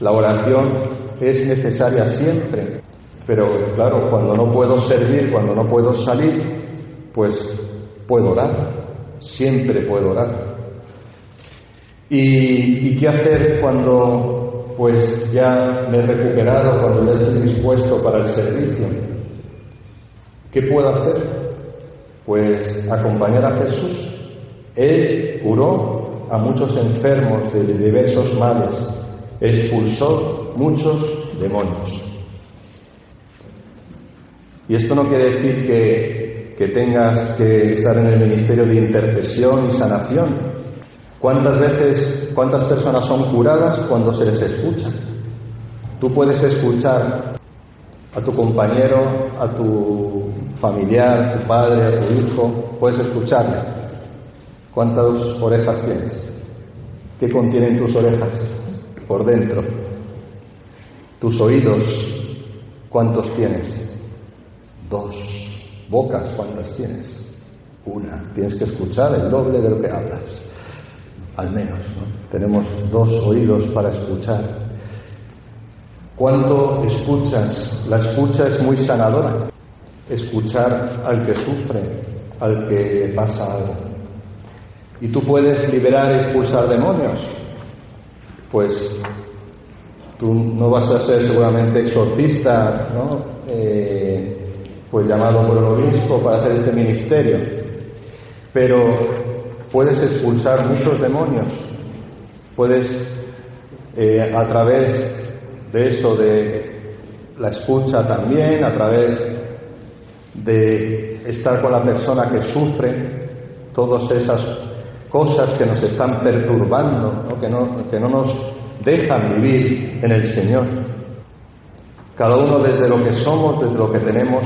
La oración es necesaria siempre, pero claro, cuando no puedo servir, cuando no puedo salir, pues puedo orar, siempre puedo orar. ¿Y, qué hacer cuando pues ya me he recuperado, cuando ya estoy dispuesto para el servicio? ¿Qué puedo hacer? Pues acompañar a Jesús. Él curó a muchos enfermos de diversos males, expulsó muchos demonios. Y esto no quiere decir que, que tengas que estar en el ministerio de intercesión y sanación. ¿Cuántas veces, cuántas personas son curadas cuando se les escucha? Tú puedes escuchar a tu compañero, a tu familiar, a tu padre, a tu hijo, puedes escucharle. ¿Cuántas orejas tienes? ¿Qué contienen tus orejas? Por dentro. Tus oídos, ¿cuántos tienes? Dos. Bocas, ¿cuántas tienes? Una. Tienes que escuchar el doble de lo que hablas. Al menos, ¿no? Tenemos dos oídos para escuchar. ¿Cuánto escuchas? La escucha es muy sanadora. Escuchar al que sufre, al que pasa algo. ¿Y tú puedes liberar y expulsar demonios? Pues tú no vas a ser seguramente exorcista, ¿no? Eh, pues llamado por el obispo para hacer este ministerio. Pero puedes expulsar muchos demonios. Puedes, eh, a través de eso, de la escucha también, a través de estar con la persona que sufre, todas esas cosas que nos están perturbando, ¿no? Que, no, que no nos dejan vivir en el Señor. Cada uno desde lo que somos, desde lo que tenemos,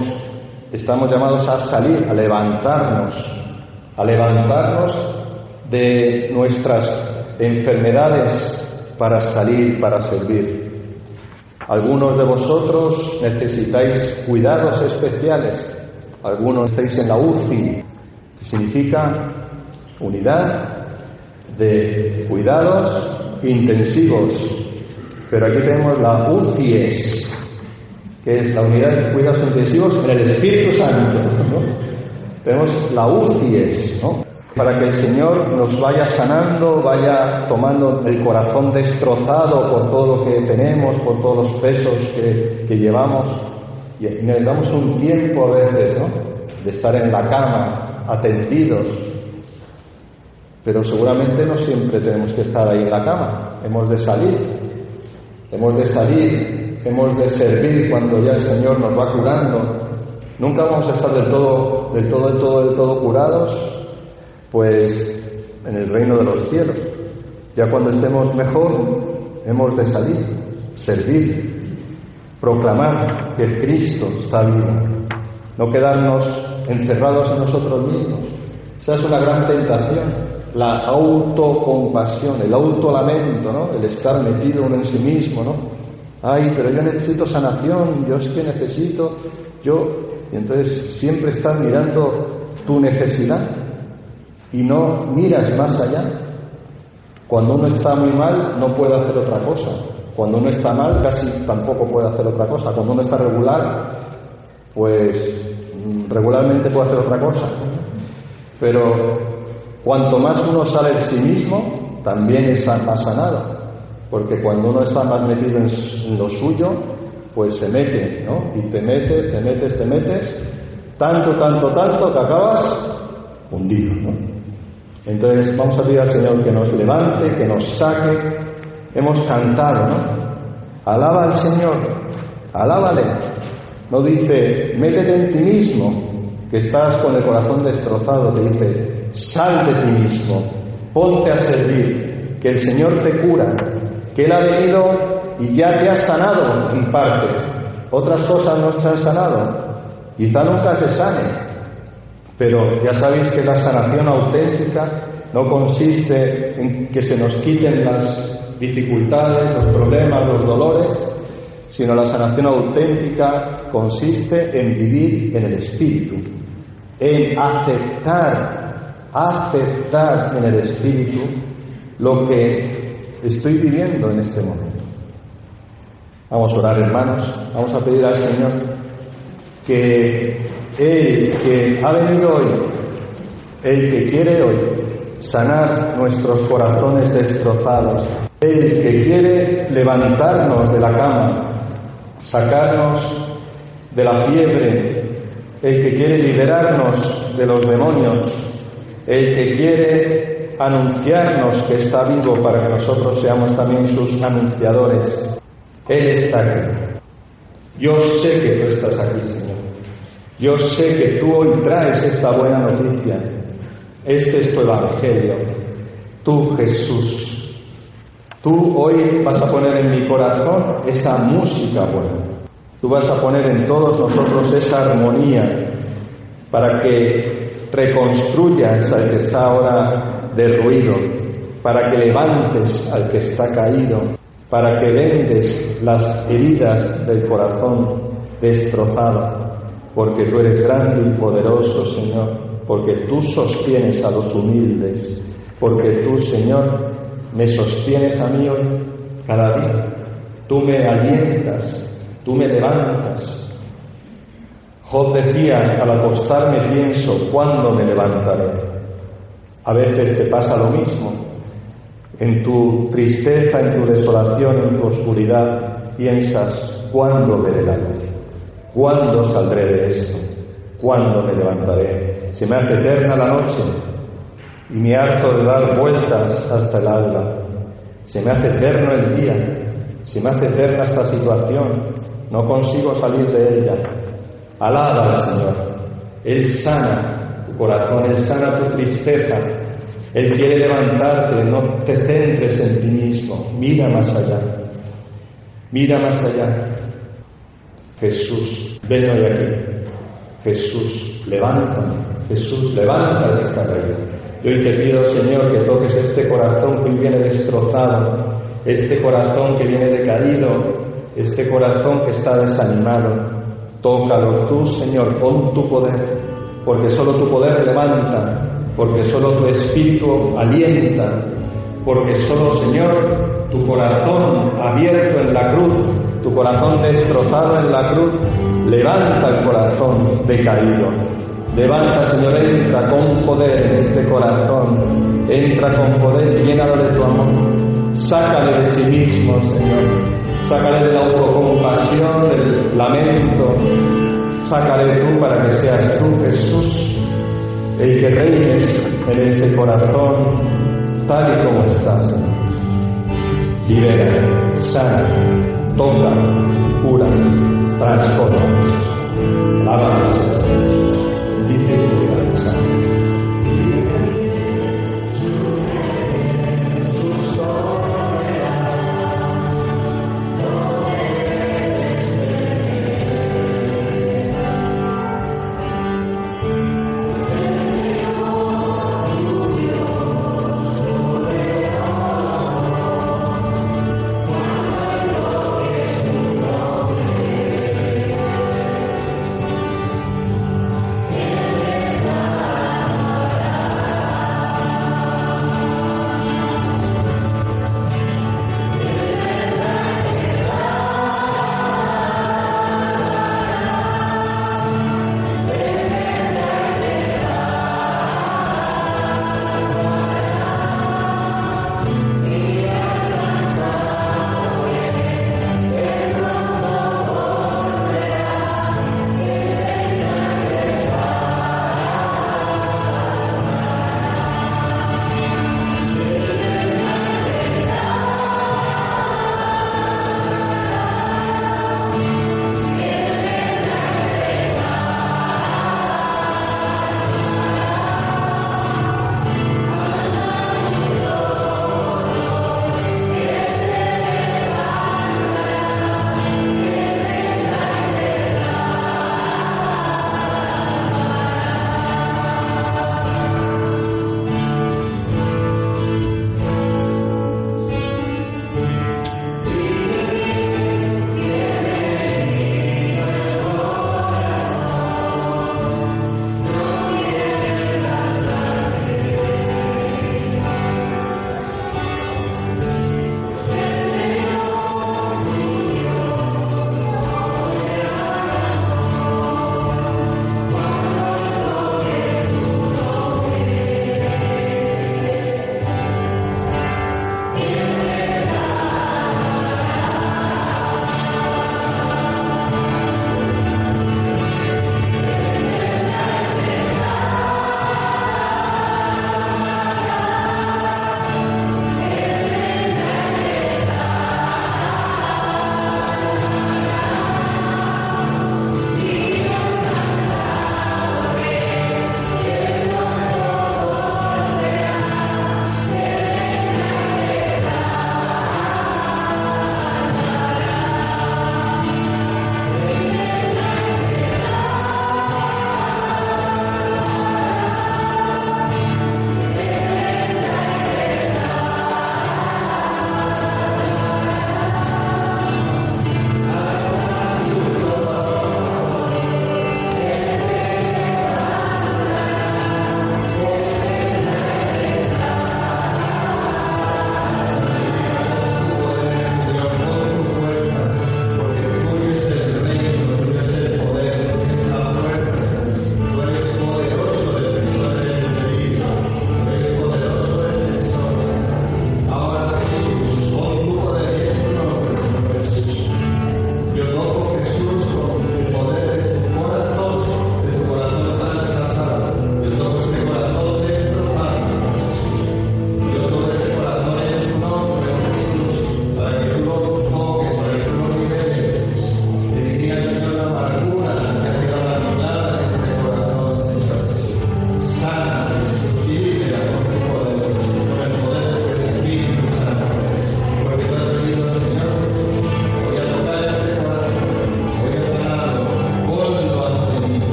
estamos llamados a salir, a levantarnos, a levantarnos de nuestras enfermedades para salir, para servir. Algunos de vosotros necesitáis cuidados especiales, algunos estáis en la UCI, que significa unidad de cuidados intensivos. Pero aquí tenemos la UCIES, que es la unidad de cuidados intensivos en el Espíritu Santo. Tenemos la UCIES, ¿no? para que el Señor nos vaya sanando, vaya tomando el corazón destrozado por todo lo que tenemos, por todos los pesos que, que llevamos. Y necesitamos un tiempo a veces, ¿no? De estar en la cama, atendidos. Pero seguramente no siempre tenemos que estar ahí en la cama. Hemos de salir. Hemos de salir, hemos de servir cuando ya el Señor nos va curando. Nunca vamos a estar del todo, del todo, del todo, del todo curados, pues en el reino de los cielos. Ya cuando estemos mejor, hemos de salir, servir, proclamar que Cristo está vivo, no quedarnos encerrados en nosotros mismos. Esa es una gran tentación, la autocompasión, el autolamento, ¿no? El estar metido uno en sí mismo, ¿no? Ay, pero yo necesito sanación, yo es que necesito, yo, y entonces siempre estar mirando tu necesidad y no miras más allá. Cuando uno está muy mal no puede hacer otra cosa. Cuando uno está mal casi tampoco puede hacer otra cosa. Cuando uno está regular, pues regularmente puede hacer otra cosa. Pero cuanto más uno sale de sí mismo, también está más sanado. Porque cuando uno está más metido en lo suyo, pues se mete, ¿no? Y te metes, te metes, te metes, tanto, tanto, tanto, que acabas hundido, ¿no? Entonces vamos a pedir al Señor que nos levante, que nos saque. Hemos cantado, ¿no? Alaba al Señor, alábale. No dice, métete en ti mismo, que estás con el corazón destrozado. Te dice, sal de ti mismo, ponte a servir, que el Señor te cura. que Él ha venido y ya te ha sanado en parte. Otras cosas no se han sanado. Quizá nunca se sane, pero ya sabéis que la sanación auténtica no consiste en que se nos quiten las dificultades, los problemas, los dolores, sino la sanación auténtica consiste en vivir en el Espíritu, en aceptar, aceptar en el Espíritu lo que estoy viviendo en este momento. Vamos a orar, hermanos, vamos a pedir al Señor que Él que ha venido hoy, el que quiere hoy sanar nuestros corazones destrozados, el que quiere levantarnos de la cama, sacarnos de la fiebre, el que quiere liberarnos de los demonios, el que quiere anunciarnos que está vivo para que nosotros seamos también sus anunciadores. Él está aquí. Yo sé que tú estás aquí, Señor. Yo sé que tú hoy traes esta buena noticia. Este es tu Evangelio. Tú, Jesús. Tú hoy vas a poner en mi corazón esa música buena. Tú vas a poner en todos nosotros esa armonía para que reconstruyas al que está ahora derruido, para que levantes al que está caído, para que vendes las heridas del corazón destrozado, porque tú eres grande y poderoso, Señor, porque tú sostienes a los humildes, porque tú, Señor, me sostienes a mí hoy cada día. Tú me alientas, tú me levantas. Job decía, al acostarme pienso, ¿cuándo me levantaré? A veces te pasa lo mismo. En tu tristeza, en tu desolación, en tu oscuridad, piensas, ¿cuándo veré la luz? ¿Cuándo saldré de esto? ¿Cuándo me levantaré? Se me hace eterna la noche y me harto de dar vueltas hasta el alba. Se me hace eterno el día, se me hace eterna esta situación, no consigo salir de ella. Alaba al Señor, Él sana tu corazón, Él sana tu tristeza, Él quiere levantarte, no te centres en ti mismo, mira más allá, mira más allá. Jesús, ven hoy aquí. Jesús, levántame. Jesús, levanta el que está caído. Yo te pido, Señor, que toques este corazón que viene destrozado, este corazón que viene decaído, este corazón que está desanimado. Tócalo tú, Señor, con tu poder, porque solo tu poder levanta, porque solo tu espíritu alienta, porque solo, Señor, tu corazón abierto en la cruz, tu corazón destrozado en la cruz, levanta el corazón decaído. Levanta, Señor, entra con poder en este corazón, entra con poder, llénalo de tu amor, sácale de sí mismo, Señor, sácale de la autocompasión, del lamento, sácale tú para que seas tú, Jesús, el que reines en este corazón tal y como estás. Libera, sana, toca, cura, transforma.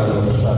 para los